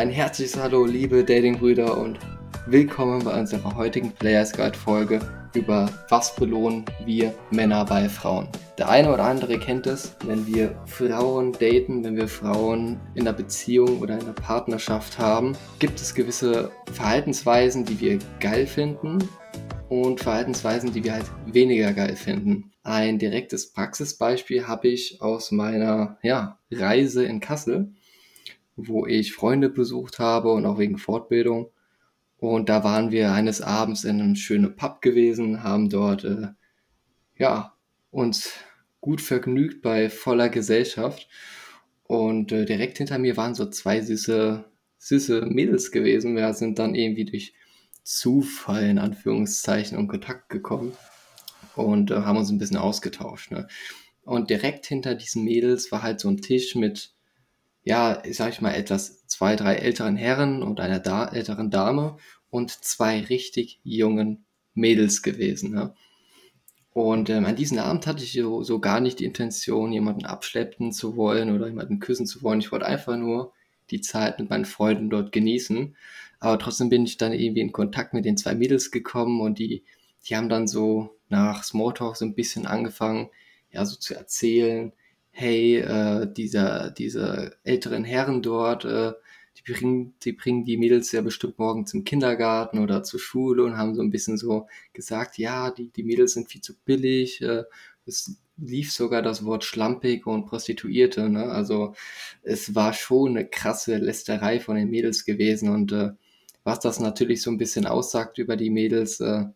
ein herzliches Hallo, liebe Datingbrüder und willkommen bei unserer heutigen Players Guide Folge über was belohnen wir Männer bei Frauen. Der eine oder andere kennt es, wenn wir Frauen daten, wenn wir Frauen in einer Beziehung oder in einer Partnerschaft haben, gibt es gewisse Verhaltensweisen, die wir geil finden und Verhaltensweisen, die wir halt weniger geil finden. Ein direktes Praxisbeispiel habe ich aus meiner ja, Reise in Kassel, wo ich Freunde besucht habe und auch wegen Fortbildung. Und da waren wir eines Abends in einem schönen Pub gewesen, haben dort äh, ja uns gut vergnügt bei voller Gesellschaft. Und äh, direkt hinter mir waren so zwei süße, süße Mädels gewesen. Wir sind dann irgendwie durch Zufall in Anführungszeichen in Kontakt gekommen und äh, haben uns ein bisschen ausgetauscht. Ne? Und direkt hinter diesen Mädels war halt so ein Tisch mit, ja, sag ich mal, etwas zwei, drei älteren Herren und einer da älteren Dame und zwei richtig jungen Mädels gewesen. Ne? Und ähm, an diesem Abend hatte ich so, so gar nicht die Intention, jemanden abschleppen zu wollen oder jemanden küssen zu wollen. Ich wollte einfach nur die Zeit mit meinen Freunden dort genießen. Aber trotzdem bin ich dann irgendwie in Kontakt mit den zwei Mädels gekommen und die, die haben dann so nach Smalltalk so ein bisschen angefangen, ja, so zu erzählen, hey, äh, dieser, diese älteren Herren dort, äh, die bringen, die bringen die Mädels ja bestimmt morgen zum Kindergarten oder zur Schule und haben so ein bisschen so gesagt, ja, die, die Mädels sind viel zu billig, äh, es lief sogar das Wort schlampig und Prostituierte, ne? Also es war schon eine krasse Lästerei von den Mädels gewesen und äh, was das natürlich so ein bisschen aussagt über die Mädels, äh,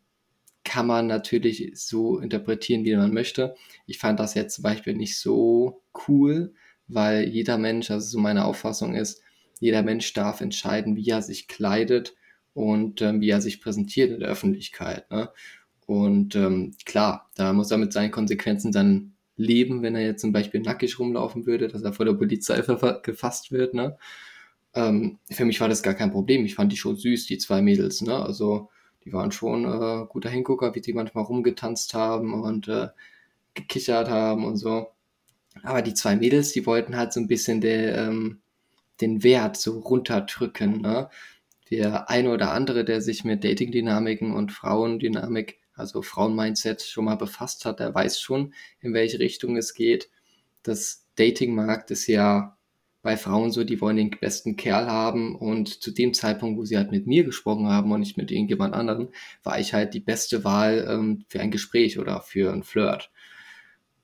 kann man natürlich so interpretieren, wie man möchte. Ich fand das jetzt zum Beispiel nicht so cool, weil jeder Mensch, also so meine Auffassung ist, jeder Mensch darf entscheiden, wie er sich kleidet und ähm, wie er sich präsentiert in der Öffentlichkeit. Ne? Und ähm, klar, da muss er mit seinen Konsequenzen dann leben, wenn er jetzt zum Beispiel nackig rumlaufen würde, dass er vor der Polizei gefasst wird. Ne? Ähm, für mich war das gar kein Problem. Ich fand die schon süß, die zwei Mädels. Ne? Also die waren schon äh, guter Hingucker, wie die manchmal rumgetanzt haben und äh, gekichert haben und so. Aber die zwei Mädels, die wollten halt so ein bisschen der, ähm, den Wert so runterdrücken. Ne? Der eine oder andere, der sich mit Dating-Dynamiken und Frauendynamik, also Frauen-Mindset schon mal befasst hat, der weiß schon, in welche Richtung es geht. Das Dating-Markt ist ja bei Frauen so, die wollen den besten Kerl haben und zu dem Zeitpunkt, wo sie halt mit mir gesprochen haben und nicht mit irgendjemand anderen, war ich halt die beste Wahl ähm, für ein Gespräch oder für ein Flirt.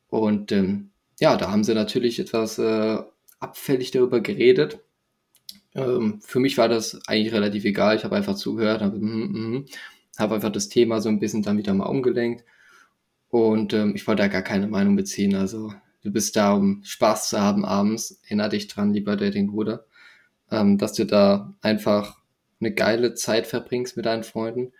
Und ähm, ja, da haben sie natürlich etwas äh, abfällig darüber geredet. Ähm, für mich war das eigentlich relativ egal. Ich habe einfach zugehört, habe mm, mm, hab einfach das Thema so ein bisschen dann wieder mal umgelenkt. Und ähm, ich wollte da gar keine Meinung beziehen. Also du bist da, um Spaß zu haben abends. Erinner dich dran, lieber Dating-Bruder, ähm, dass du da einfach eine geile Zeit verbringst mit deinen Freunden.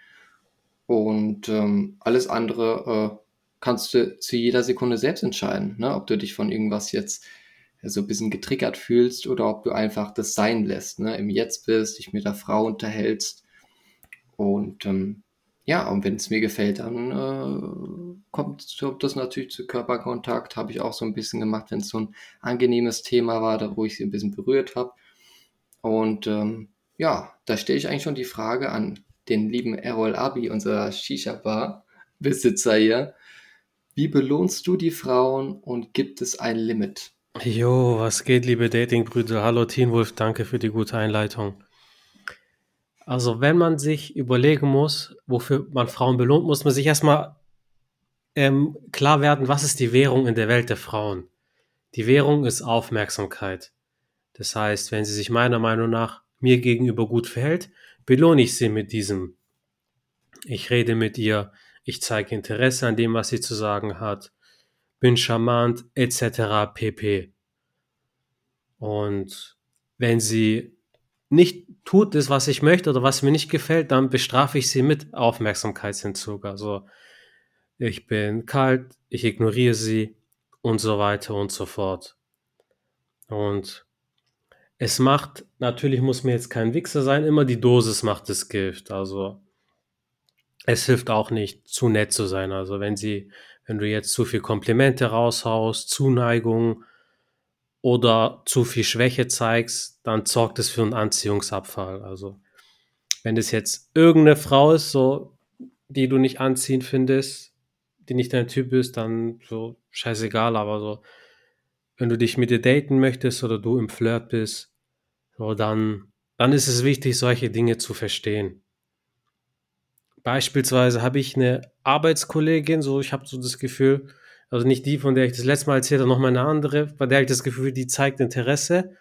Und ähm, alles andere äh, kannst du zu jeder Sekunde selbst entscheiden, ne? ob du dich von irgendwas jetzt so ein bisschen getriggert fühlst oder ob du einfach das sein lässt, ne? im Jetzt bist, dich mit der Frau unterhältst. Und ähm, ja, und wenn es mir gefällt, dann äh, kommt das natürlich zu Körperkontakt. Habe ich auch so ein bisschen gemacht, wenn es so ein angenehmes Thema war, da wo ich sie ein bisschen berührt habe. Und ähm, ja, da stelle ich eigentlich schon die Frage an den lieben Errol Abi, unser Shisha-Bar-Besitzer hier. Wie belohnst du die Frauen und gibt es ein Limit? Jo, was geht, liebe Datingbrüder? Hallo Teen Wolf, danke für die gute Einleitung. Also, wenn man sich überlegen muss, wofür man Frauen belohnt, muss man sich erstmal ähm, klar werden, was ist die Währung in der Welt der Frauen? Die Währung ist Aufmerksamkeit. Das heißt, wenn sie sich meiner Meinung nach mir gegenüber gut verhält, belohne ich sie mit diesem. Ich rede mit ihr, ich zeige Interesse an dem, was sie zu sagen hat, bin charmant, etc. pp. Und wenn sie nicht tut das, was ich möchte oder was mir nicht gefällt, dann bestrafe ich sie mit Aufmerksamkeitsentzug. Also ich bin kalt, ich ignoriere sie und so weiter und so fort. Und es macht, natürlich muss mir jetzt kein Wichser sein, immer die Dosis macht das Gift. Also es hilft auch nicht, zu nett zu sein. Also wenn sie, wenn du jetzt zu viel Komplimente raushaust, Zuneigung, oder zu viel Schwäche zeigst, dann sorgt es für einen Anziehungsabfall. Also wenn es jetzt irgendeine Frau ist, so, die du nicht anziehend findest, die nicht dein Typ ist, dann so scheißegal, aber so, wenn du dich mit ihr daten möchtest oder du im Flirt bist, so, dann, dann ist es wichtig, solche Dinge zu verstehen. Beispielsweise habe ich eine Arbeitskollegin, so ich habe so das Gefühl, also nicht die, von der ich das letzte Mal erzählt habe, noch mal eine andere, bei der ich das Gefühl, die zeigt Interesse.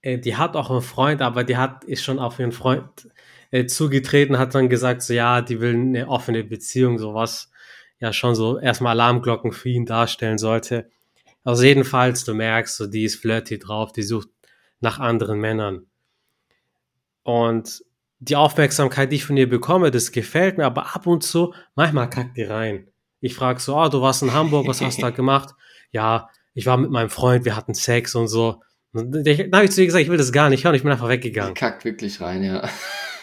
Äh, die hat auch einen Freund, aber die hat ist schon auf ihren Freund äh, zugetreten, hat dann gesagt, so ja, die will eine offene Beziehung, sowas ja schon so erstmal Alarmglocken für ihn darstellen sollte. Also jedenfalls, du merkst, so die ist flirty drauf, die sucht nach anderen Männern. Und die Aufmerksamkeit, die ich von ihr bekomme, das gefällt mir, aber ab und zu, manchmal kackt die rein. Ich frage so, oh, du warst in Hamburg, was hast du da gemacht? Ja, ich war mit meinem Freund, wir hatten Sex und so. dann habe ich zu ihr gesagt, ich will das gar nicht hören, ich bin einfach weggegangen. Kackt wirklich rein, ja.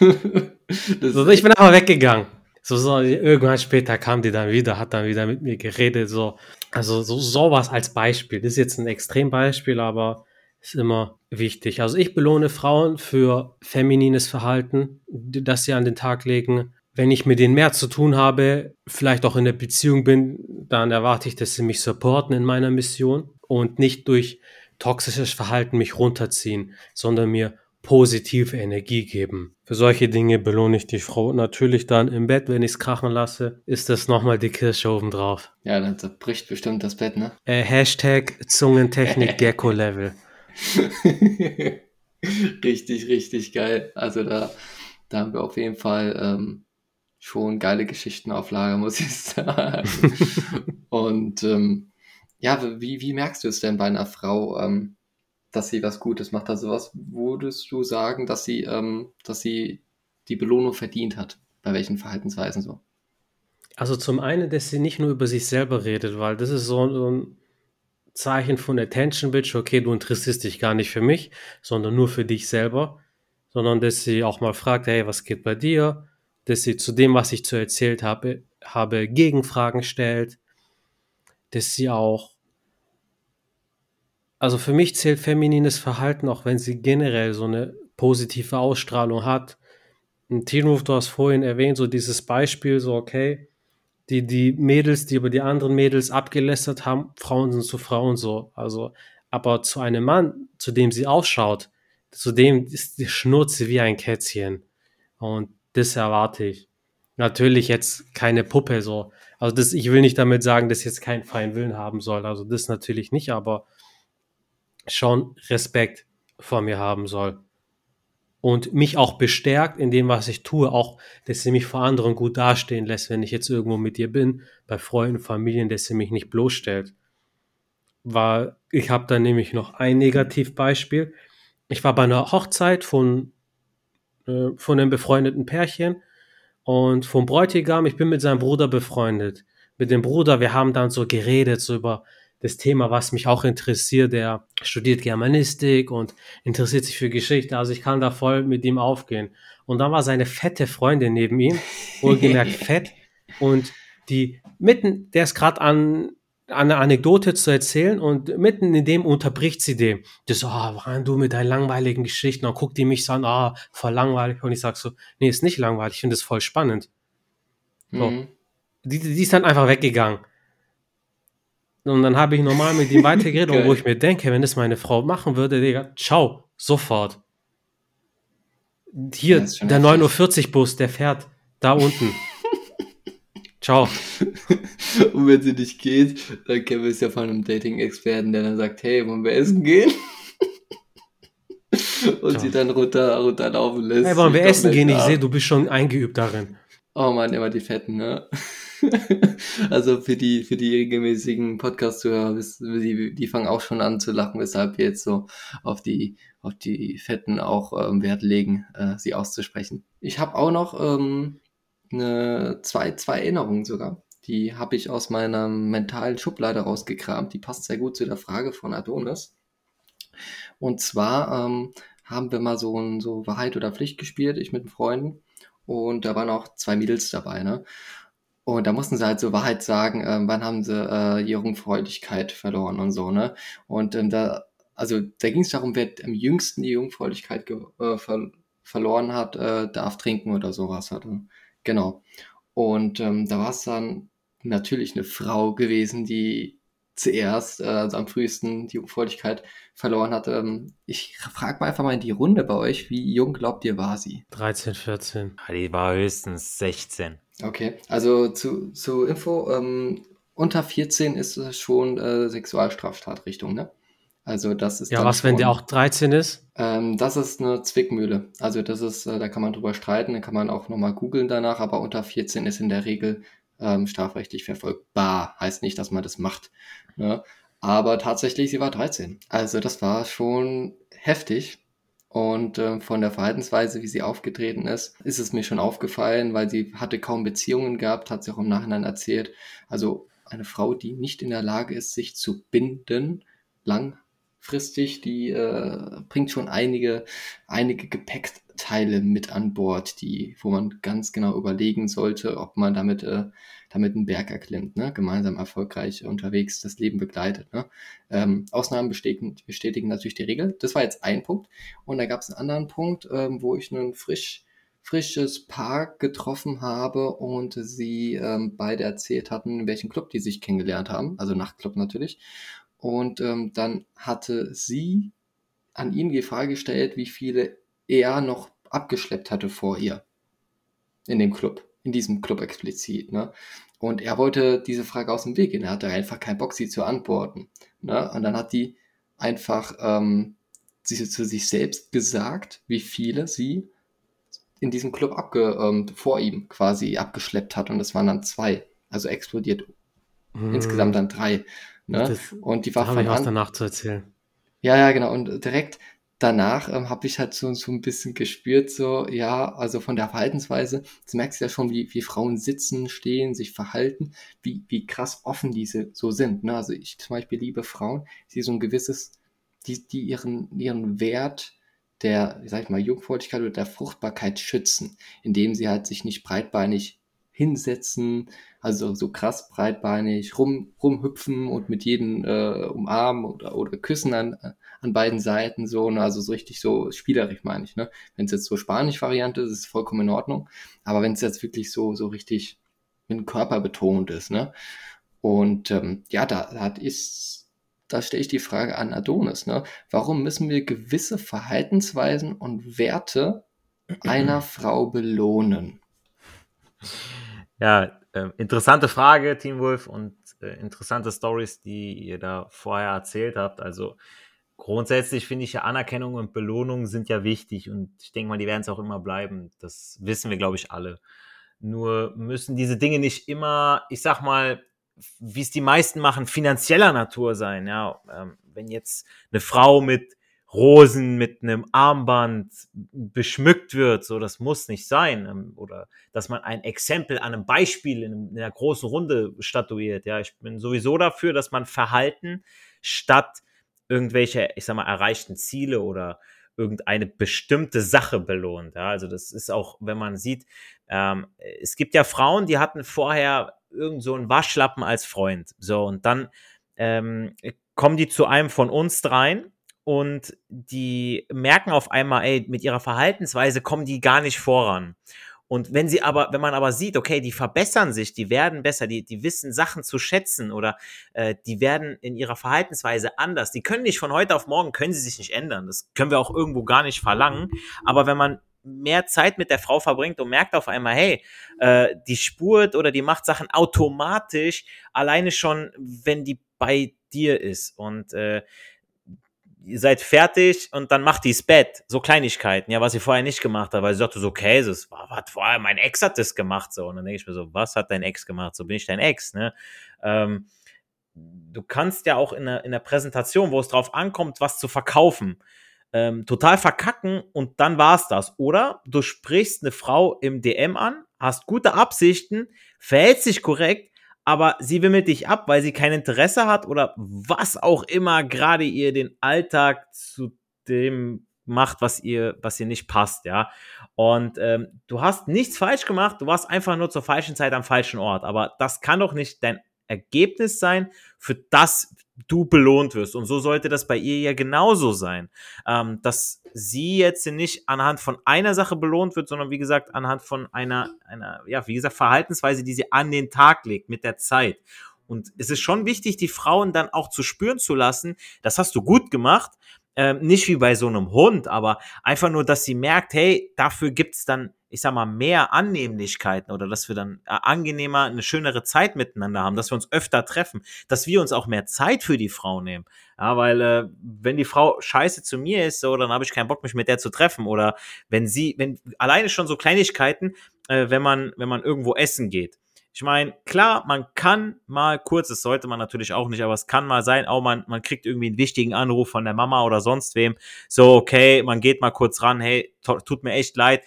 so, ich bin einfach weggegangen. So, so, irgendwann später kam die dann wieder, hat dann wieder mit mir geredet, so. Also, so, sowas als Beispiel. Das ist jetzt ein Extrembeispiel, aber ist immer wichtig. Also ich belohne Frauen für feminines Verhalten, das sie an den Tag legen. Wenn ich mit denen mehr zu tun habe, vielleicht auch in der Beziehung bin, dann erwarte ich, dass sie mich supporten in meiner Mission und nicht durch toxisches Verhalten mich runterziehen, sondern mir positive Energie geben. Für solche Dinge belohne ich die Frau natürlich dann im Bett, wenn ich es krachen lasse, ist das nochmal die Kirsche oben drauf. Ja, dann zerbricht bestimmt das Bett, ne? Äh, Hashtag Zungentechnik Gecko Level. richtig, richtig geil. Also da, da haben wir auf jeden Fall ähm, schon geile Geschichten auf Lager, muss ich sagen. Und ähm, ja, wie, wie merkst du es denn bei einer Frau, ähm, dass sie was Gutes macht? Also was würdest du sagen, dass sie, ähm, dass sie die Belohnung verdient hat? Bei welchen Verhaltensweisen so? Also zum einen, dass sie nicht nur über sich selber redet, weil das ist so, so ein Zeichen von Attention Bitch, okay, du interessierst dich gar nicht für mich, sondern nur für dich selber, sondern dass sie auch mal fragt, hey, was geht bei dir? Dass sie zu dem, was ich zu erzählt habe, habe Gegenfragen stellt, dass sie auch, also für mich zählt feminines Verhalten, auch wenn sie generell so eine positive Ausstrahlung hat. Ein Teenruf, du hast vorhin erwähnt, so dieses Beispiel, so okay, die, die Mädels, die über die anderen Mädels abgelästert haben, Frauen sind zu Frauen so. Also, aber zu einem Mann, zu dem sie ausschaut, zu dem ist die Schnurze wie ein Kätzchen. Und das erwarte ich. Natürlich jetzt keine Puppe so. Also das, ich will nicht damit sagen, dass jetzt keinen freien Willen haben soll. Also das natürlich nicht, aber schon Respekt vor mir haben soll und mich auch bestärkt in dem, was ich tue, auch, dass sie mich vor anderen gut dastehen lässt, wenn ich jetzt irgendwo mit ihr bin, bei Freunden, Familien, dass sie mich nicht bloßstellt. War, ich habe da nämlich noch ein Negativbeispiel. Ich war bei einer Hochzeit von, äh, von einem befreundeten Pärchen und vom Bräutigam, ich bin mit seinem Bruder befreundet. Mit dem Bruder, wir haben dann so geredet, so über das Thema, was mich auch interessiert. Der studiert Germanistik und interessiert sich für Geschichte. Also ich kann da voll mit ihm aufgehen. Und dann war seine fette Freundin neben ihm, wohlgemerkt fett. Und die mitten, der ist gerade an, an eine Anekdote zu erzählen und mitten in dem unterbricht sie dem. Das so, ah, oh, du mit deinen langweiligen Geschichten. Und guckt die mich so an, ah, oh, voll langweilig. Und ich sag so, nee, ist nicht langweilig, ich finde es voll spannend. So. Mhm. Die, die ist dann einfach weggegangen. Und dann habe ich normal mit ihm weitergeredet, und wo ich mir denke, wenn das meine Frau machen würde, Digga, ciao, sofort. Hier, der 9.40 Uhr-Bus, der fährt da unten. Ciao. Und wenn sie nicht geht, dann kennen wir es ja von einem Dating-Experten, der dann sagt, hey, wollen wir essen gehen? Und ciao. sie dann runter, runterlaufen lässt. Hey, wollen wir essen gehen? Ich sehe, du bist schon eingeübt darin. Oh man, immer die Fetten, ne? also für die, für die regelmäßigen Podcast-Zuhörer, die, die fangen auch schon an zu lachen, weshalb wir jetzt so auf die, auf die Fetten auch ähm, Wert legen, äh, sie auszusprechen. Ich habe auch noch ähm, eine, zwei, zwei Erinnerungen sogar. Die habe ich aus meiner mentalen Schublade rausgekramt. Die passt sehr gut zu der Frage von Adonis. Und zwar ähm, haben wir mal so ein so Wahrheit oder Pflicht gespielt, ich mit Freunden. Und da waren auch zwei Mädels dabei, ne? Und da mussten sie halt so Wahrheit sagen, ähm, wann haben sie äh, ihre Jungfräulichkeit verloren und so, ne? Und ähm, da, also da ging es darum, wer am jüngsten die Jungfräulichkeit äh, ver verloren hat, äh, darf trinken oder sowas. Hatte. Genau. Und ähm, da war es dann natürlich eine Frau gewesen, die zuerst, äh, also am frühesten die Jungfräulichkeit verloren hat. Ähm, ich frage mal einfach mal in die Runde bei euch, wie jung glaubt ihr war sie? 13, 14. Ja, die war höchstens 16. Okay, also zu, zu Info, ähm, unter 14 ist es schon äh, Sexualstraftatrichtung, ne? Also das ist Ja, was, wenn schon, der auch 13 ist? ähm, das ist eine Zwickmühle. Also das ist, äh, da kann man drüber streiten, da kann man auch nochmal googeln danach, aber unter 14 ist in der Regel ähm, strafrechtlich verfolgbar. Heißt nicht, dass man das macht. Ne? Aber tatsächlich, sie war 13. Also das war schon heftig. Und ähm, von der Verhaltensweise, wie sie aufgetreten ist, ist es mir schon aufgefallen, weil sie hatte kaum Beziehungen gehabt, hat sie auch im Nachhinein erzählt. Also eine Frau, die nicht in der Lage ist, sich zu binden, langfristig, die äh, bringt schon einige, einige Gepäckteile mit an Bord, die, wo man ganz genau überlegen sollte, ob man damit, äh, damit einen Berg erklimmt, ne? gemeinsam erfolgreich unterwegs das Leben begleitet. Ne? Ähm, Ausnahmen bestätigen, bestätigen natürlich die Regel. Das war jetzt ein Punkt. Und da gab es einen anderen Punkt, ähm, wo ich einen frisch frisches Paar getroffen habe und sie ähm, beide erzählt hatten, in welchem Club die sich kennengelernt haben, also Nachtclub natürlich. Und ähm, dann hatte sie an ihn die Frage gestellt, wie viele er noch abgeschleppt hatte vor ihr. In dem Club. In diesem Club explizit. Ne? Und er wollte diese Frage aus dem Weg gehen. Er hatte einfach keinen Bock, sie zu antworten. Ne? Und dann hat die einfach ähm, sie zu sich selbst gesagt, wie viele sie in diesem Club abge, ähm, vor ihm quasi abgeschleppt hat. Und das waren dann zwei. Also explodiert insgesamt dann drei. Ne? Das- und die war Da von ich was an, danach zu erzählen. ja, ja, genau. Und direkt danach ähm, habe ich halt so, so ein bisschen gespürt, so, ja, also von der Verhaltensweise, du merkst ja schon, wie, wie Frauen sitzen, stehen, sich verhalten, wie, wie krass offen diese so sind. Ne? Also ich zum Beispiel liebe Frauen, die so ein gewisses, die, die ihren, ihren Wert der, sag ich mal, Jungfräulichkeit oder der Fruchtbarkeit schützen, indem sie halt sich nicht breitbeinig hinsetzen, also so krass breitbeinig rum, rumhüpfen und mit jedem äh, umarmen oder, oder küssen an, an beiden Seiten so, ne? also so richtig so spielerisch meine ich, ne? Wenn es jetzt so Spanisch-Variante ist, ist es vollkommen in Ordnung, aber wenn es jetzt wirklich so, so richtig mit dem Körper betont ist, ne? Und ähm, ja, da, da ist, da stelle ich die Frage an Adonis, ne? Warum müssen wir gewisse Verhaltensweisen und Werte einer Frau belohnen? Ja, äh, interessante Frage, Team Wolf, und äh, interessante Stories, die ihr da vorher erzählt habt. Also grundsätzlich finde ich ja Anerkennung und Belohnung sind ja wichtig und ich denke mal, die werden es auch immer bleiben. Das wissen wir, glaube ich, alle. Nur müssen diese Dinge nicht immer, ich sag mal, wie es die meisten machen, finanzieller Natur sein. Ja, ähm, wenn jetzt eine Frau mit Rosen, mit einem Armband beschmückt wird, so das muss nicht sein. Ähm, Oder dass man ein Exempel an einem Beispiel in, einer großen Runde statuiert. Ja, ich bin sowieso dafür, dass man Verhalten statt irgendwelche, ich sag mal, erreichten Ziele oder irgendeine bestimmte Sache belohnt. Ja, also das ist auch, wenn man sieht, ähm, es gibt ja Frauen, die hatten vorher irgend so einen Waschlappen als Freund. So, und dann ähm, kommen die zu einem von uns dreien und die merken auf einmal, ey, mit ihrer Verhaltensweise kommen die gar nicht voran. Und wenn sie aber, wenn man aber sieht, okay, die verbessern sich, die werden besser, die, die wissen Sachen zu schätzen oder äh, die werden in ihrer Verhaltensweise anders. Die können nicht von heute auf morgen, können sie sich nicht ändern. Das können wir auch irgendwo gar nicht verlangen. Aber wenn man mehr Zeit mit der Frau verbringt und merkt auf einmal, hey, äh, die spurt oder die macht Sachen automatisch, alleine schon, wenn die bei dir ist. Und äh, ihr seid fertig und dann macht die's Bett. So Kleinigkeiten, ja, was sie vorher nicht gemacht hat, weil sie sagte so, okay, das war, was vorher, mein Ex hat das gemacht, so. Und dann denke ich mir so, was hat dein Ex gemacht? So bin ich dein Ex, ne? Ähm, du kannst ja auch in der, in der Präsentation, wo es drauf ankommt, was zu verkaufen, ähm, total verkacken und dann war's das. Oder du sprichst eine Frau im DM an, hast gute Absichten, verhältst dich korrekt, aber sie wimmelt dich ab, weil sie kein Interesse hat oder was auch immer gerade ihr den Alltag zu dem macht, was ihr, was ihr nicht passt, ja. Und ähm, du hast nichts falsch gemacht, du warst einfach nur zur falschen Zeit am falschen Ort. Aber das kann doch nicht dein Ergebnis sein, für das du belohnt wirst. Und so sollte das bei ihr ja genauso sein. Ähm, dass sie jetzt nicht anhand von einer Sache belohnt wird, sondern wie gesagt, anhand von einer, einer, ja, wie gesagt, Verhaltensweise, die sie an den Tag legt mit der Zeit. Und es ist schon wichtig, die Frauen dann auch zu spüren zu lassen, das hast du gut gemacht, ähm, nicht wie bei so einem Hund, aber einfach nur, dass sie merkt, hey, dafür gibt's dann, ich sag mal, mehr Annehmlichkeiten oder dass wir dann äh, angenehmer, eine schönere Zeit miteinander haben, dass wir uns öfter treffen, dass wir uns auch mehr Zeit für die Frau nehmen. Ja, weil äh, wenn die Frau scheiße zu mir ist, so, dann habe ich keinen Bock, mich mit der zu treffen. Oder wenn sie, wenn alleine schon so Kleinigkeiten, äh, wenn man, wenn man irgendwo essen geht ich meine, klar, man kann mal kurz, das sollte man natürlich auch nicht, aber es kann mal sein, auch man, man kriegt irgendwie einen wichtigen Anruf von der Mama oder sonst wem. So, okay, man geht mal kurz ran, hey, tut mir echt leid.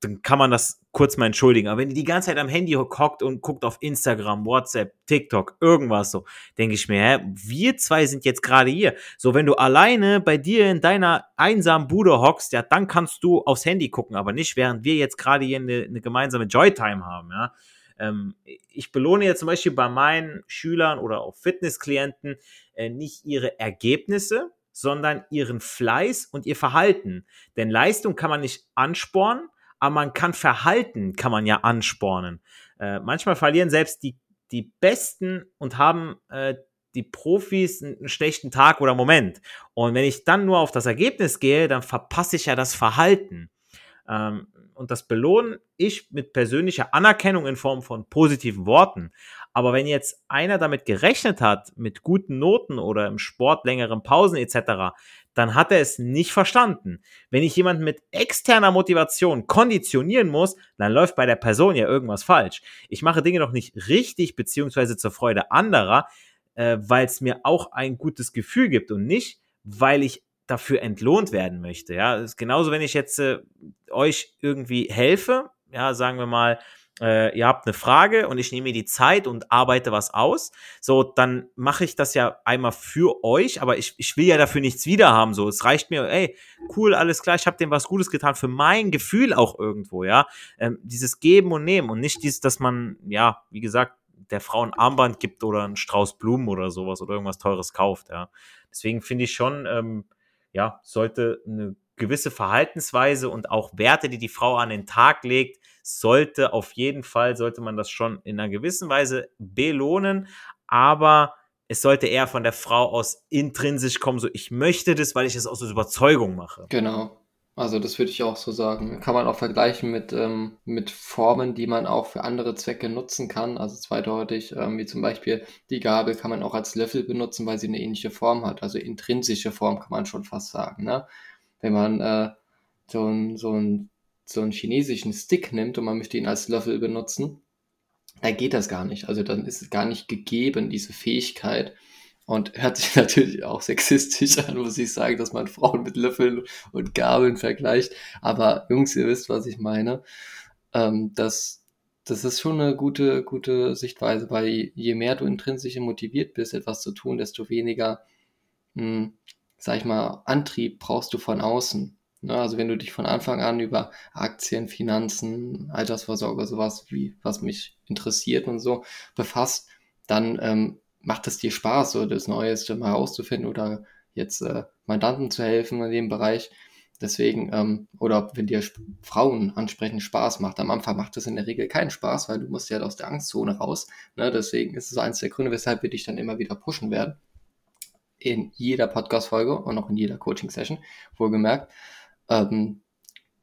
Dann kann man das kurz mal entschuldigen. Aber wenn die die ganze Zeit am Handy hockt und guckt auf Instagram, WhatsApp, TikTok, irgendwas so, denke ich mir, hä, wir zwei sind jetzt gerade hier. So, wenn du alleine bei dir in deiner einsamen Bude hockst, ja, dann kannst du aufs Handy gucken, aber nicht während wir jetzt gerade hier eine, eine gemeinsame Joy-Time haben, ja. Ähm, ich belohne jetzt zum Beispiel bei meinen Schülern oder auch Fitnessklienten äh, nicht ihre Ergebnisse, sondern ihren Fleiß und ihr Verhalten. Denn Leistung kann man nicht anspornen, aber man kann Verhalten, kann man ja anspornen. Äh, manchmal verlieren selbst die, die Besten und haben äh, die Profis einen schlechten Tag oder Moment. Und wenn ich dann nur auf das Ergebnis gehe, dann verpasse ich ja das Verhalten. Ähm, und das belohne ich mit persönlicher Anerkennung in Form von positiven Worten. Aber wenn jetzt einer damit gerechnet hat, mit guten Noten oder im Sport längeren Pausen etc., dann hat er es nicht verstanden. Wenn ich jemanden mit externer Motivation konditionieren muss, dann läuft bei der Person ja irgendwas falsch. Ich mache Dinge noch nicht richtig beziehungsweise zur Freude anderer, äh, weil es mir auch ein gutes Gefühl gibt und nicht, weil ich dafür entlohnt werden möchte. Ja, das ist genauso, wenn ich jetzt äh, euch irgendwie helfe, ja, sagen wir mal, äh, ihr habt eine Frage und ich nehme mir die Zeit und arbeite was aus, so, dann mache ich das ja einmal für euch, aber ich, ich will ja dafür nichts wiederhaben, so, es reicht mir, ey, cool, alles klar, ich habe dem was Gutes getan, für mein Gefühl auch irgendwo, ja, ähm, dieses Geben und Nehmen und nicht dieses, dass man, ja, wie gesagt, der Frau ein Armband gibt oder einen Strauß Blumen oder sowas oder irgendwas Teures kauft, ja. Deswegen finde ich schon, ähm, ja, sollte eine gewisse Verhaltensweise und auch Werte, die die Frau an den Tag legt, sollte auf jeden Fall, sollte man das schon in einer gewissen Weise belohnen, aber es sollte eher von der Frau aus intrinsisch kommen, so ich möchte das, weil ich es aus Überzeugung mache. Genau. Also das würde ich auch so sagen. Kann man auch vergleichen mit, ähm, mit Formen, die man auch für andere Zwecke nutzen kann. Also zweideutig, ähm, wie zum Beispiel die Gabel kann man auch als Löffel benutzen, weil sie eine ähnliche Form hat. Also intrinsische Form kann man schon fast sagen. Ne? Wenn man äh, so, ein, so, ein, so einen chinesischen Stick nimmt und man möchte ihn als Löffel benutzen, dann geht das gar nicht. Also dann ist es gar nicht gegeben, diese Fähigkeit. Und hört sich natürlich auch sexistisch an, muss ich sagen, dass man Frauen mit Löffeln und Gabeln vergleicht. Aber Jungs, ihr wisst, was ich meine. Ähm, das, das ist schon eine gute, gute Sichtweise, weil je mehr du intrinsisch motiviert bist, etwas zu tun, desto weniger, mh, hm, sag ich mal, Antrieb brauchst du von außen. Ne? Also wenn du dich von Anfang an über Aktien, Finanzen, Altersvorsorge, sowas wie, was mich interessiert und so befasst, dann ähm, macht es dir Spaß, so das Neueste mal herauszufinden oder jetzt äh, Mandanten zu helfen in dem Bereich. Deswegen, ähm, oder wenn dir Frauen ansprechen Spaß macht. Am Anfang macht das in der Regel keinen Spaß, weil du musst ja aus der Angstzone raus. Ne? Deswegen ist es eines der Gründe, weshalb wir dich dann immer wieder pushen werden. In jeder Podcast-Folge und auch in jeder Coaching-Session, wohlgemerkt. Ähm,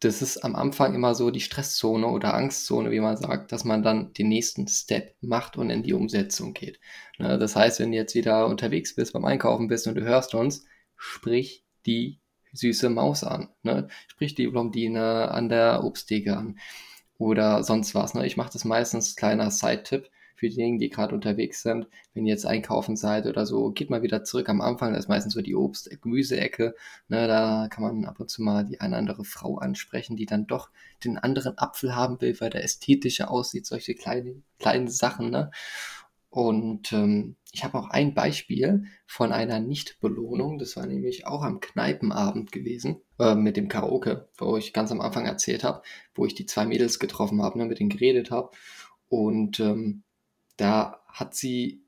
das ist am Anfang immer so die Stresszone oder Angstzone, wie man sagt, dass man dann den nächsten Step macht und in die Umsetzung geht. Ne, das heißt, wenn du jetzt wieder unterwegs bist, beim Einkaufen bist und du hörst uns, sprich die süße Maus an. Ne? Sprich die Blondine an der Obsttheke an oder sonst was. Ne? Ich mache das meistens kleiner Side-Tipp für diejenigen, die gerade unterwegs sind, wenn ihr jetzt einkaufen seid oder so, geht mal wieder zurück am Anfang, das ist meistens so die Obst-, Gemüseecke, ne, da kann man ab und zu mal die eine andere Frau ansprechen, die dann doch den anderen Apfel haben will, weil der ästhetischer aussieht, solche kleinen, kleinen Sachen, ne. Und ähm, ich habe auch ein Beispiel von einer Nicht-Belohnung. Das war nämlich auch am Kneipenabend gewesen äh, mit dem Karaoke, wo ich ganz am Anfang erzählt habe, wo ich die zwei Mädels getroffen habe, ne, mit denen geredet habe. Und ähm, da hat sie,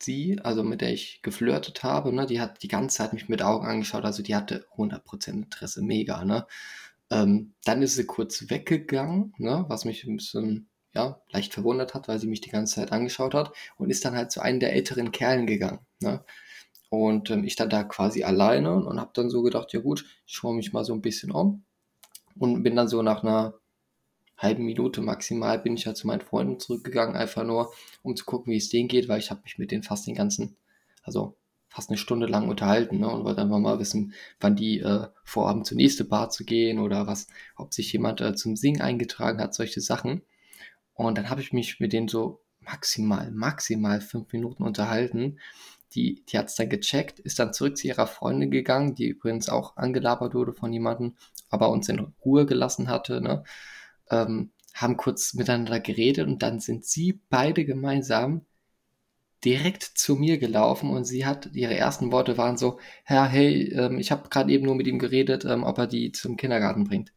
sie, also mit der ich geflirtet habe, ne, die hat die ganze Zeit mich mit Augen angeschaut, also die hatte 100% Interesse, mega, ne. Ähm, dann ist sie kurz weggegangen, ne, was mich ein bisschen ja, leicht verwundert hat, weil sie mich die ganze Zeit angeschaut hat und ist dann halt zu einem der älteren Kerlen gegangen. Ne? Und ähm, ich dann da quasi alleine und habe dann so gedacht, ja gut, ich schaue mich mal so ein bisschen um und bin dann so nach einer halben Minute maximal bin ich ja zu meinen Freunden zurückgegangen, einfach nur, um zu gucken, wie es denen geht, weil ich habe mich mit denen fast den ganzen, also fast eine Stunde lang unterhalten ne, und wollte einfach mal wissen, wann die äh, vorhaben, zur nächsten Bar zu gehen oder was, ob sich jemand äh, zum Singen eingetragen hat, solche Sachen. Und dann habe ich mich mit denen so maximal, maximal fünf Minuten unterhalten. Die, die hat es dann gecheckt, ist dann zurück zu ihrer Freundin gegangen, die übrigens auch angelabert wurde von jemandem, aber uns in Ruhe gelassen hatte. Ne? Ähm, haben kurz miteinander geredet und dann sind sie beide gemeinsam direkt zu mir gelaufen und sie hat, ihre ersten Worte waren so, Herr, hey, ähm, ich habe gerade eben nur mit ihm geredet, ähm, ob er die zum Kindergarten bringt.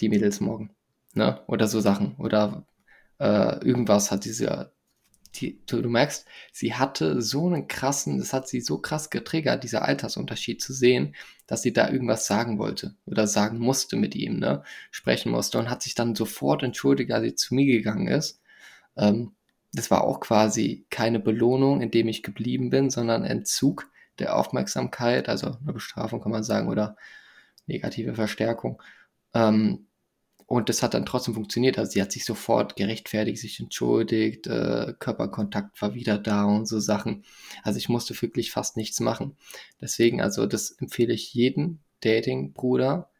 Die Mädels morgen ne? Oder so Sachen. Oder äh, irgendwas hat diese, die, du, merkst, sie hatte so einen krassen, das hat sie so krass getriggert, dieser Altersunterschied zu sehen, dass sie da irgendwas sagen wollte oder sagen musste mit ihm, ne? Sprechen musste und hat sich dann sofort entschuldigt, als sie zu mir gegangen ist. Ähm, das war auch quasi keine Belohnung, indem ich geblieben bin, sondern Entzug der Aufmerksamkeit, also eine Bestrafung kann man sagen, oder negative Verstärkung. Ähm, und das hat dann trotzdem funktioniert. Also sie hat sich sofort gerechtfertigt, sich entschuldigt, äh, Körperkontakt war wieder da und so Sachen. Also ich musste wirklich fast nichts machen. Deswegen, also das empfehle ich jedem Dating-Bruder,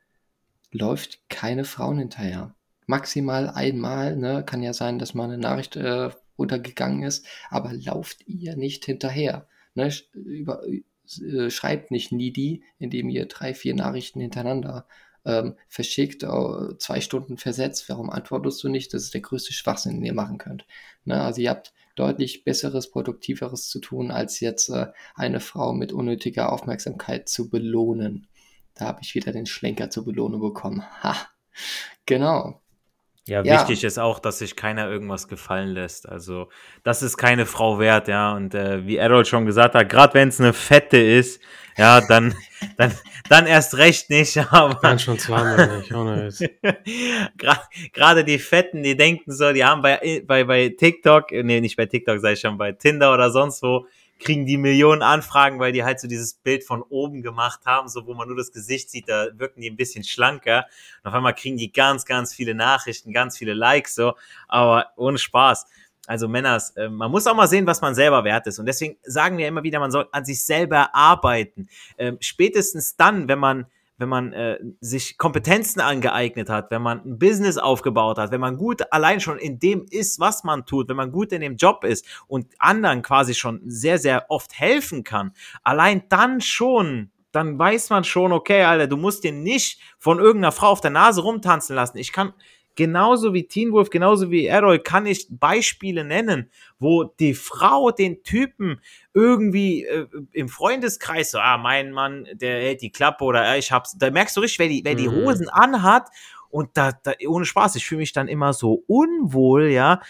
läuft keine Frauen hinterher. Maximal einmal, ne, kann ja sein, dass mal eine Nachricht äh, untergegangen ist, aber lauft ihr nicht hinterher. Ne, über, äh, schreibt nicht needy, indem ihr drei, vier Nachrichten hintereinander ähm, verschickt, äh, zwei Stunden versetzt, warum antwortest du nicht? Das ist der größte Schwachsinn, den ihr machen könnt. Ne? Also ihr habt deutlich besseres, produktiveres zu tun, als jetzt äh, eine Frau mit unnötiger Aufmerksamkeit zu belohnen. Da habe ich wieder den Schlenker zur Belohnung bekommen. Ha, genau. Ja, ja, wichtig ist auch, dass sich keiner irgendwas gefallen lässt. Also, das ist keine Frau wert, ja. Und äh, wie Errol schon gesagt hat, gerade wenn es eine Fette ist, ja, dann, dann, dann erst recht nicht. Aber dann schon zweimal nicht, ohne Gerade die Fetten, die denken so, die haben bei, bei, bei TikTok, nee, nicht bei TikTok, sei ich schon, bei Tinder oder sonst wo, kriegen die Millionen Anfragen, weil die halt so dieses Bild von oben gemacht haben, so wo man nur das Gesicht sieht, da wirken die ein bisschen schlanker. Und auf einmal kriegen die ganz, ganz viele Nachrichten, ganz viele Likes, so, aber ohne Spaß. Also Männers, äh, man muss auch mal sehen, was man selber wert ist. Und deswegen sagen wir immer wieder, man soll an sich selber arbeiten. Ähm, spätestens dann, wenn man wenn man äh, sich Kompetenzen angeeignet hat, wenn man ein Business aufgebaut hat, wenn man gut allein schon in dem ist, was man tut, wenn man gut in dem Job ist und anderen quasi schon sehr, sehr oft helfen kann, allein dann schon dann weiß man schon, okay, Alter, du musst dir nicht von irgendeiner Frau auf der Nase rumtanzen lassen. Ich kann, genauso wie Teen Wolf, genauso wie Errol, kann ich Beispiele nennen, wo die Frau den Typen irgendwie äh, im Freundeskreis so, ah, mein Mann, der hält die Klappe oder äh, ich hab's, da merkst du richtig, wer die, wer die mhm. Hosen anhat und da, da ohne Spaß, ich fühle mich dann immer so unwohl, ja,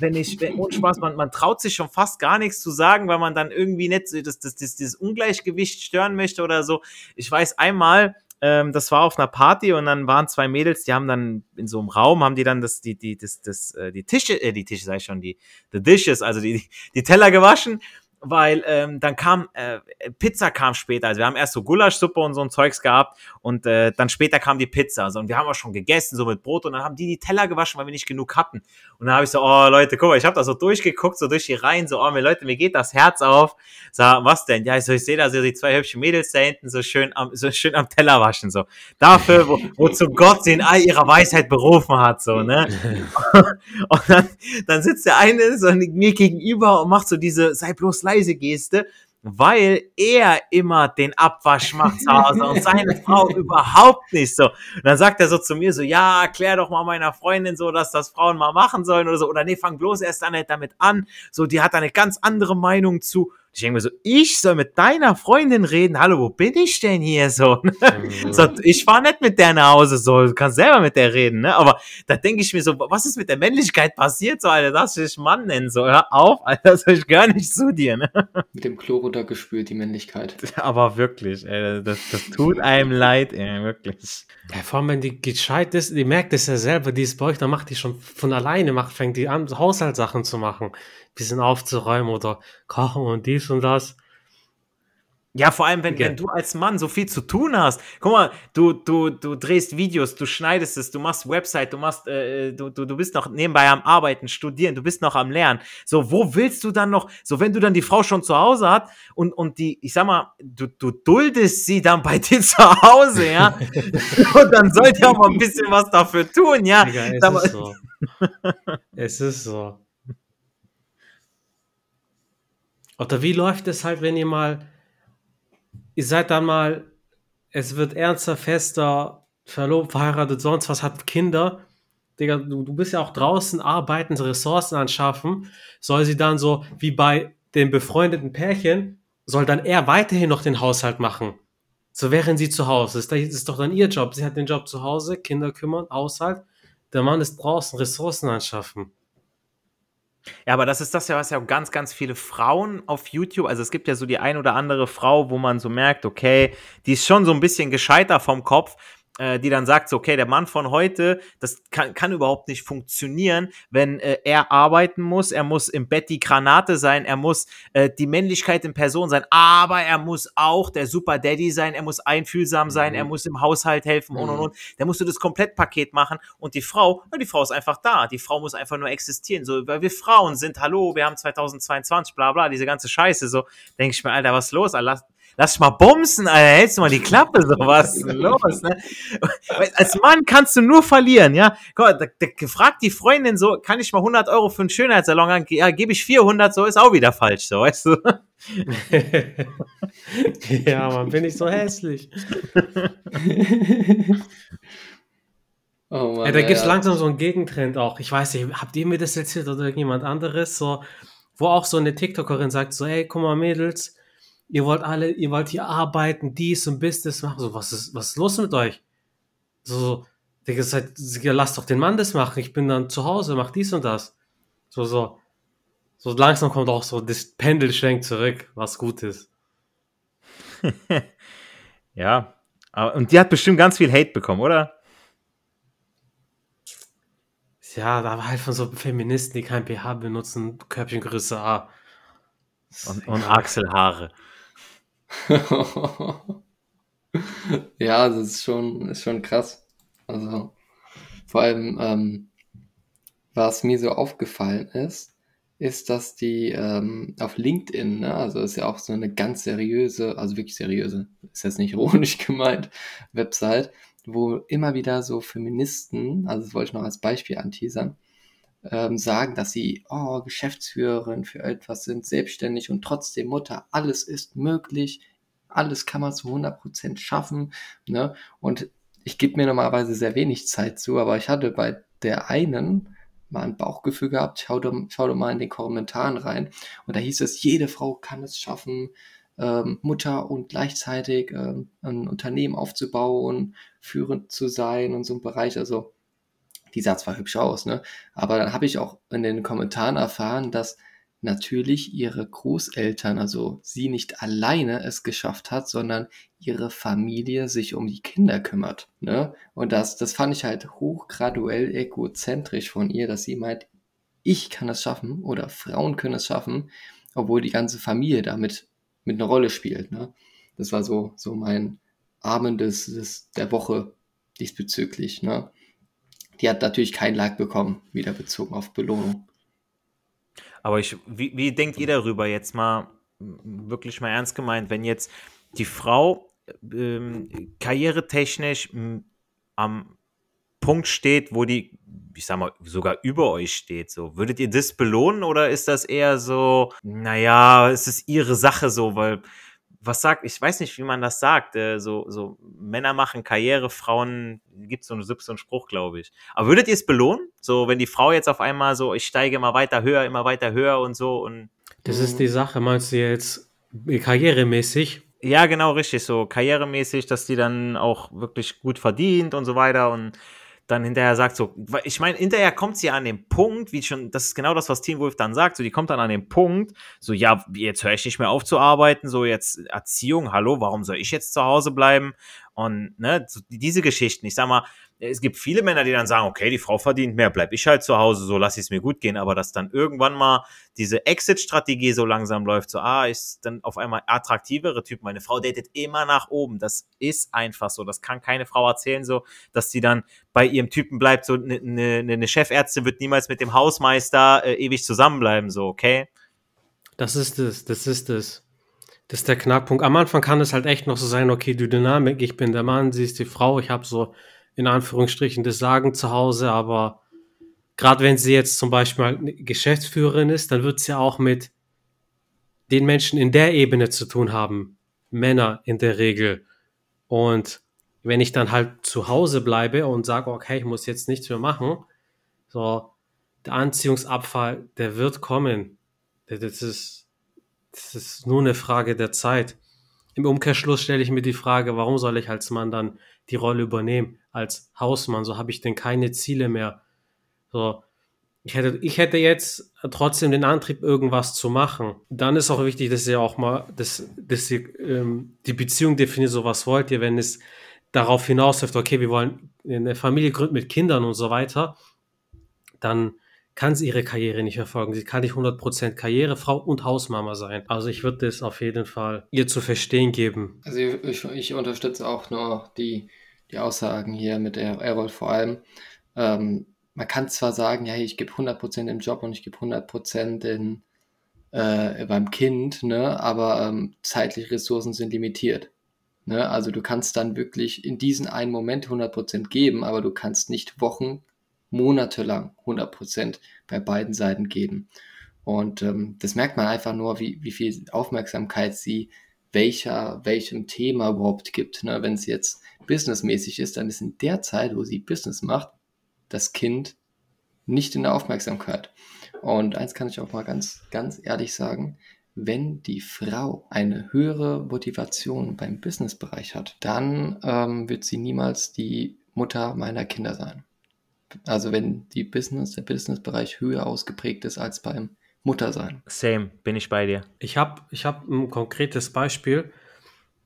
wenn ich, wenn, ohne Spaß, man, man traut sich schon fast gar nichts zu sagen, weil man dann irgendwie nicht das, das, das, dieses Ungleichgewicht stören möchte oder so. Ich weiß einmal, ähm, das war auf einer Party und dann waren zwei Mädels, die haben dann in so einem Raum, haben die dann das, die, die, das, das, äh, die Tische, äh, die Tische, sag ich schon, die, the dishes, also die, die Teller gewaschen weil ähm, dann kam äh, Pizza kam später. Also wir haben erst so Gulaschsuppe und so ein Zeugs gehabt und äh, dann später kam die Pizza. So, und wir haben auch schon gegessen, so mit Brot und dann haben die die Teller gewaschen, weil wir nicht genug hatten. Und dann habe ich so, oh Leute, guck mal, ich habe da so durchgeguckt, so durch die Reihen, so, oh mir Leute, mir geht das Herz auf. Sag, was denn? Ja, ich, so, ich sehe da so die zwei hübschen Mädels da hinten so schön am, so schön am Teller waschen, so. Dafür, wo, wozu Gott sie in all ihrer Weisheit berufen hat, so, ne? und dann, dann sitzt der eine so mir gegenüber und macht so diese, sei bloß leise leise Geste. weil er immer den Abwasch macht zu Hause und seine Frau überhaupt nicht so. Und dann sagt er so zu mir so, ja, erklär doch mal meiner Freundin so, dass das Frauen mal machen sollen oder so. Oder nee, fang bloß erst an, damit an. So, die hat eine ganz andere Meinung zu. Ich denke mir so, ich soll mit deiner Freundin reden. Hallo, wo bin ich denn hier so? Mhm. so ich fahr nicht mit der nach Hause so, du kannst selber mit der reden, ne? Aber da denke ich mir so, was ist mit der Männlichkeit passiert so, Alter? Darfst du dich Mann nennen so? Hör auf, Alter, soll ich gar nicht zu dir, ne? Mit dem Klo runtergespült, die Männlichkeit. Aber wirklich, ey, das, das tut einem leid, ey, wirklich. Ja, vor allem, wenn die gescheit ist, die merkt es ja selber, die ist bei euch, dann macht die schon von alleine, macht, fängt die an, Haushaltssachen zu machen bisschen aufzuräumen oder kochen und dies und das. Ja, vor allem, wenn, ja. wenn du als Mann so viel zu tun hast. Guck mal, du, du, du drehst Videos, du schneidest es, du machst Website, du machst, äh, du, du, du bist noch nebenbei am Arbeiten, studieren, du bist noch am Lernen. So, wo willst du dann noch, so wenn du dann die Frau schon zu Hause hat und, und die, ich sag mal, du, du duldest sie dann bei dir zu Hause, ja. und dann sollt ihr auch mal ein bisschen was dafür tun, ja. Digga, es ist so. es ist so. Oder wie läuft es halt, wenn ihr mal, ihr seid dann mal, es wird ernster, fester, verlobt, verheiratet, sonst was, habt Kinder. Digga, du, du bist ja auch draußen arbeiten, Ressourcen anschaffen. Soll sie dann so, wie bei den befreundeten Pärchen, soll dann er weiterhin noch den Haushalt machen. So während sie zu Hause. Das ist doch dann ihr Job. Sie hat den Job zu Hause, Kinder kümmern, Haushalt. Der Mann ist draußen, Ressourcen anschaffen. Ja, aber das ist das ja, was ja ganz, ganz viele Frauen auf YouTube, also es gibt ja so die ein oder andere Frau, wo man so merkt, okay, die ist schon so ein bisschen gescheiter vom Kopf, äh, die dann sagt, so, okay, der Mann von heute, das kann, kann überhaupt nicht funktionieren, wenn äh, er arbeiten muss, er muss im Bett die Granate sein, er muss äh, die Männlichkeit in Person sein, aber er muss auch der Super Daddy sein, er muss einfühlsam sein, mhm. er muss im Haushalt helfen mhm. und und und. Der musst du das Komplettpaket machen und die Frau, ja, die Frau ist einfach da, die Frau muss einfach nur existieren, so, weil wir Frauen sind, hallo, wir haben 2022, bla bla, diese ganze Scheiße, so, denke ich mir, Alter, was ist los, Alter, lass dich mal bumsen, Alter, hältst du mal die Klappe, so was ist los, ne? Als Mann kannst du nur verlieren, ja? Gott, da, da, gefragt die Freundin so, kann ich mal 100 Euro für einen Schönheitssalon an, ja, gebe ich 400, so ist auch wieder falsch, so, weißt du? ja, man, bin ich so hässlich. Oh Mann, ja, da gibt es ja. langsam so einen Gegentrend auch. Ich weiß nicht, habt ihr mir das erzählt oder irgendjemand anderes? So, wo auch so eine TikTokerin sagt: so, ey, guck mal, Mädels, ihr wollt alle, ihr wollt hier arbeiten, dies und Business machen. So, was ist, was ist los mit euch? So, Digga, seid, lasst doch den Mann das machen. Ich bin dann zu Hause, mach dies und das. So, so. So langsam kommt auch so das Pendel schwenkt zurück, was gut ist. ja. Und die hat bestimmt ganz viel Hate bekommen, oder? Ja, da war halt von so Feministen, die kein pH benutzen, Körbchengröße A. Und, und Achselhaare. ja, das ist schon, ist schon krass. Also, vor allem, ähm, was mir so aufgefallen ist, ist, dass die ähm, auf LinkedIn, ne, also ist ja auch so eine ganz seriöse, also wirklich seriöse, ist jetzt nicht ironisch gemeint, Website, wo immer wieder so Feministen, also das wollte ich noch als Beispiel anteasern, ähm, sagen, dass sie oh, Geschäftsführerin für etwas sind, selbstständig und trotzdem Mutter. Alles ist möglich, alles kann man zu 100% schaffen. Ne? Und ich gebe mir normalerweise sehr wenig Zeit zu, aber ich hatte bei der einen mal ein Bauchgefühl gehabt, schau doch, schau doch mal in den Kommentaren rein. Und da hieß es, jede Frau kann es schaffen, ähm, Mutter und gleichzeitig ähm, ein Unternehmen aufzubauen, führend zu sein und so ein Bereich. Also die sah zwar hübsch aus, ne? Aber dann habe ich auch in den Kommentaren erfahren, dass natürlich ihre Großeltern, also sie nicht alleine es geschafft hat, sondern ihre Familie sich um die Kinder kümmert. Ne? Und das, das fand ich halt hochgraduell egozentrisch von ihr, dass sie meint, ich kann es schaffen oder Frauen können es schaffen, obwohl die ganze Familie damit mit einer Rolle spielt. Ne? Das war so, so mein Abend des, des, der Woche diesbezüglich. Ne? Die hat natürlich kein Like bekommen, wieder bezogen auf Belohnung. Aber ich, wie, wie denkt ihr darüber jetzt mal, wirklich mal ernst gemeint, wenn jetzt die Frau ähm, karrieretechnisch am Punkt steht, wo die, ich sag mal, sogar über euch steht. So, würdet ihr das belohnen oder ist das eher so, naja, es ist ihre Sache so, weil was sagt, ich weiß nicht, wie man das sagt, äh, so, so Männer machen Karriere, Frauen, gibt so, so einen Spruch, glaube ich. Aber würdet ihr es belohnen? So, wenn die Frau jetzt auf einmal so, ich steige immer weiter höher, immer weiter höher und so und. Das ist die Sache, meinst du jetzt karrieremäßig? Ja, genau, richtig, so karrieremäßig, dass die dann auch wirklich gut verdient und so weiter und dann hinterher sagt so, ich meine, hinterher kommt sie an den Punkt, wie schon, das ist genau das, was Team Wolf dann sagt, so, die kommt dann an den Punkt, so, ja, jetzt höre ich nicht mehr auf zu arbeiten, so, jetzt Erziehung, hallo, warum soll ich jetzt zu Hause bleiben? Und, ne, so, diese Geschichten, ich sag mal, es gibt viele Männer, die dann sagen, okay, die Frau verdient mehr, bleib ich halt zu Hause, so lass ich es mir gut gehen, aber dass dann irgendwann mal diese Exit-Strategie so langsam läuft, so, ah, ist dann auf einmal attraktivere Typ, meine Frau datet immer nach oben, das ist einfach so, das kann keine Frau erzählen, so, dass sie dann bei ihrem Typen bleibt, so, eine ne, ne, ne Chefärztin wird niemals mit dem Hausmeister äh, ewig zusammenbleiben, so, okay? Das ist es, das ist es. Das ist der Knackpunkt. Am Anfang kann es halt echt noch so sein, okay, die Dynamik, ich bin der Mann, sie ist die Frau, ich habe so in Anführungsstrichen das Sagen zu Hause, aber gerade wenn sie jetzt zum Beispiel Geschäftsführerin ist, dann wird sie auch mit den Menschen in der Ebene zu tun haben. Männer in der Regel. Und wenn ich dann halt zu Hause bleibe und sage, okay, ich muss jetzt nichts mehr machen, so, der Anziehungsabfall, der wird kommen. Das ist, das ist nur eine Frage der Zeit. Im Umkehrschluss stelle ich mir die Frage, warum soll ich als Mann dann die Rolle übernehmen? als Hausmann, so habe ich denn keine Ziele mehr. So, ich hätte, ich hätte jetzt trotzdem den Antrieb, irgendwas zu machen. Dann ist auch wichtig, dass ihr auch mal, dass, dass ihr ähm, die Beziehung definiert, so was wollt ihr, wenn es darauf hinausläuft, okay, wir wollen eine Familie gründen mit Kindern und so weiter, dann kann sie ihre Karriere nicht verfolgen. Sie kann nicht 100% Karrierefrau und Hausmama sein. Also ich würde das auf jeden Fall ihr zu verstehen geben. Also ich, ich unterstütze auch nur die die Aussagen hier mit Errol vor allem. Ähm, man kann zwar sagen, ja, ich gebe 100% im Job und ich gebe 100% in, äh, beim Kind, ne, aber ähm, zeitliche Ressourcen sind limitiert. Ne? Also du kannst dann wirklich in diesen einen Moment 100% geben, aber du kannst nicht Wochen, Monate lang 100% bei beiden Seiten geben. Und ähm, das merkt man einfach nur, wie, wie viel Aufmerksamkeit sie welcher, welchem Thema überhaupt gibt. Ne? Wenn es jetzt businessmäßig ist, dann ist in der Zeit, wo sie Business macht, das Kind nicht in der Aufmerksamkeit. Und eins kann ich auch mal ganz, ganz ehrlich sagen, wenn die Frau eine höhere Motivation beim Businessbereich hat, dann ähm, wird sie niemals die Mutter meiner Kinder sein. Also wenn die Business, der Businessbereich höher ausgeprägt ist als beim Mutter sein. Same, bin ich bei dir. Ich habe ich hab ein konkretes Beispiel.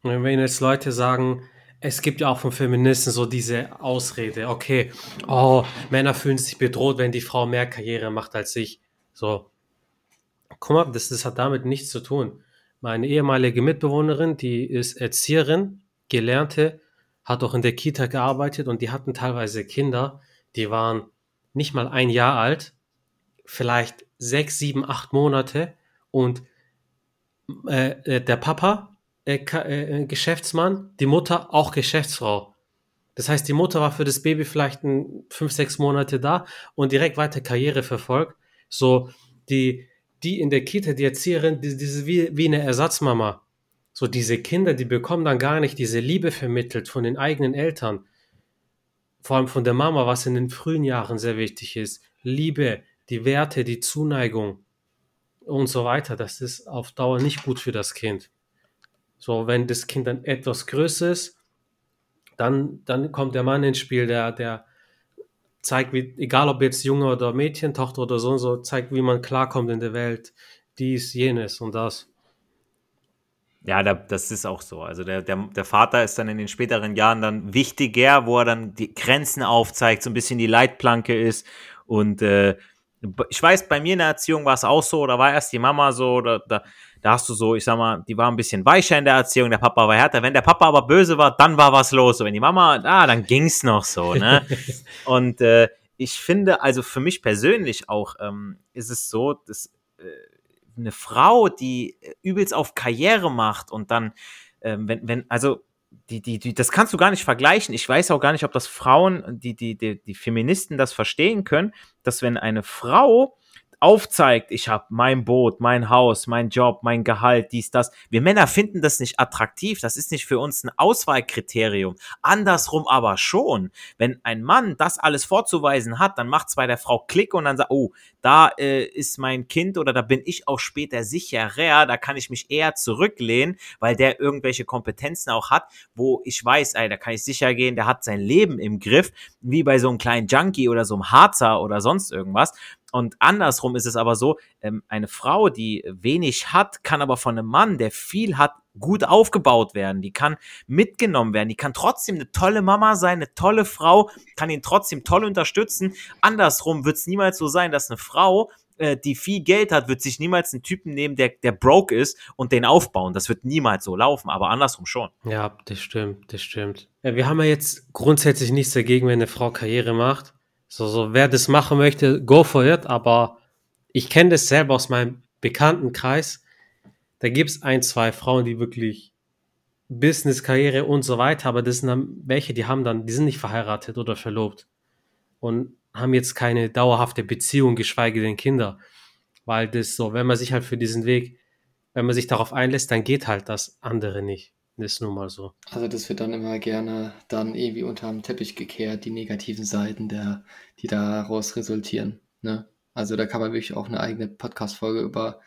Wenn jetzt Leute sagen, es gibt ja auch von Feministen so diese Ausrede, okay, oh, Männer fühlen sich bedroht, wenn die Frau mehr Karriere macht als ich. So, guck mal, das, das hat damit nichts zu tun. Meine ehemalige Mitbewohnerin, die ist Erzieherin, gelernte, hat auch in der Kita gearbeitet und die hatten teilweise Kinder, die waren nicht mal ein Jahr alt, vielleicht sechs, sieben, acht Monate und äh, äh der Papa äh, äh, Geschäftsmann, die Mutter auch Geschäftsfrau. Das heißt, die Mutter war für das Baby vielleicht ein, fünf, sechs Monate da und direkt weiter Karriere verfolgt. So, die, die in der Kita, die Erzieherin, die, die wie, wie eine Ersatzmama. So, diese Kinder, die bekommen dann gar nicht diese Liebe vermittelt von den eigenen Eltern. Vor allem von der Mama, was in den frühen Jahren sehr wichtig ist. Liebe, die Werte, die Zuneigung und so weiter. Das ist auf Dauer nicht gut für das Kind. So, wenn das Kind dann etwas größer ist, dann, dann kommt der Mann ins Spiel, der, der zeigt, wie, egal ob jetzt Junge oder Mädchen, Tochter oder so, so zeigt, wie man klarkommt in der Welt. Dies, jenes und das. Ja, da, das ist auch so. Also der, der, der Vater ist dann in den späteren Jahren dann wichtiger, wo er dann die Grenzen aufzeigt, so ein bisschen die Leitplanke ist. Und äh, ich weiß, bei mir in der Erziehung war es auch so, da war erst die Mama so, da, da, da hast du so, ich sag mal, die war ein bisschen weicher in der Erziehung, der Papa war härter. Wenn der Papa aber böse war, dann war was los. Und wenn die Mama, ah, dann ging's noch so, ne? Und äh, ich finde, also für mich persönlich auch, ähm, ist es so, dass äh, eine Frau, die übelst auf Karriere macht und dann, äh, wenn, wenn, also die, die, die, das kannst du gar nicht vergleichen. Ich weiß auch gar nicht, ob das Frauen, die, die, die, die Feministen das verstehen können, dass wenn eine Frau aufzeigt, ich habe mein Boot, mein Haus, mein Job, mein Gehalt, dies, das. Wir Männer finden das nicht attraktiv. Das ist nicht für uns ein Auswahlkriterium. Andersrum aber schon. Wenn ein Mann das alles vorzuweisen hat, dann macht es bei der Frau Klick und dann sagt, oh, da äh, ist mein Kind oder da bin ich auch später sicherer, da kann ich mich eher zurücklehnen, weil der irgendwelche Kompetenzen auch hat, wo ich weiß, ey, da kann ich sicher gehen, der hat sein Leben im Griff, wie bei so einem kleinen Junkie oder so einem Harzer oder sonst irgendwas. Und andersrum ist es aber so, ähm, eine Frau, die wenig hat, kann aber von einem Mann, der viel hat, gut aufgebaut werden. Die kann mitgenommen werden. Die kann trotzdem eine tolle Mama sein, eine tolle Frau, kann ihn trotzdem toll unterstützen. Andersrum wird es niemals so sein, dass eine Frau, äh, die viel Geld hat, wird sich niemals einen Typen nehmen, der, der broke ist und den aufbauen. Das wird niemals so laufen, aber andersrum schon. Ja, das stimmt, das stimmt. Ja, wir haben ja jetzt grundsätzlich nichts dagegen, wenn eine Frau Karriere macht. So, so, wer das machen möchte, go for it, aber ich kenne das selber aus meinem Bekanntenkreis. Da gibt es ein, zwei Frauen, die wirklich Business, Karriere und so weiter, aber das sind dann welche, die haben dann, die sind nicht verheiratet oder verlobt und haben jetzt keine dauerhafte Beziehung, geschweige denn Kinder. Weil das so, wenn man sich halt für diesen Weg, wenn man sich darauf einlässt, dann geht halt das andere nicht. Ist nun mal so. Also das wird dann immer gerne dann irgendwie unter dem Teppich gekehrt, die negativen Seiten, der, die daraus resultieren. Ne? Also da kann man wirklich auch eine eigene Podcast-Folge über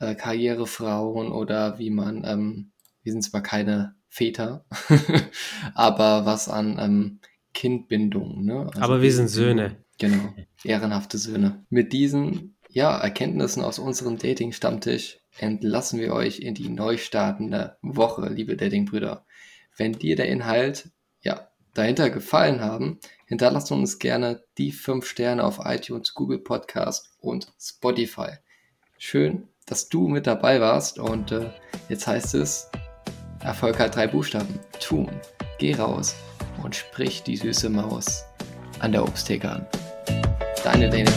äh, Karrierefrauen oder wie man, ähm, wir sind zwar keine Väter, aber was an ähm, Kindbindung. Ne? Also aber wir sind Söhne. Genau, ehrenhafte Söhne. Mit diesen ja, Erkenntnissen aus unserem Dating-Stammtisch entlassen wir euch in die neu startende Woche, liebe Dating-Brüder. Wenn dir der Inhalt, ja, dahinter gefallen haben, hinterlasst uns gerne die 5 Sterne auf iTunes, Google Podcast und Spotify. Schön, dass du mit dabei warst und äh, jetzt heißt es, Erfolg hat drei Buchstaben. Tun. Geh raus und sprich die süße Maus an der Obsttheke an. Deine Däne.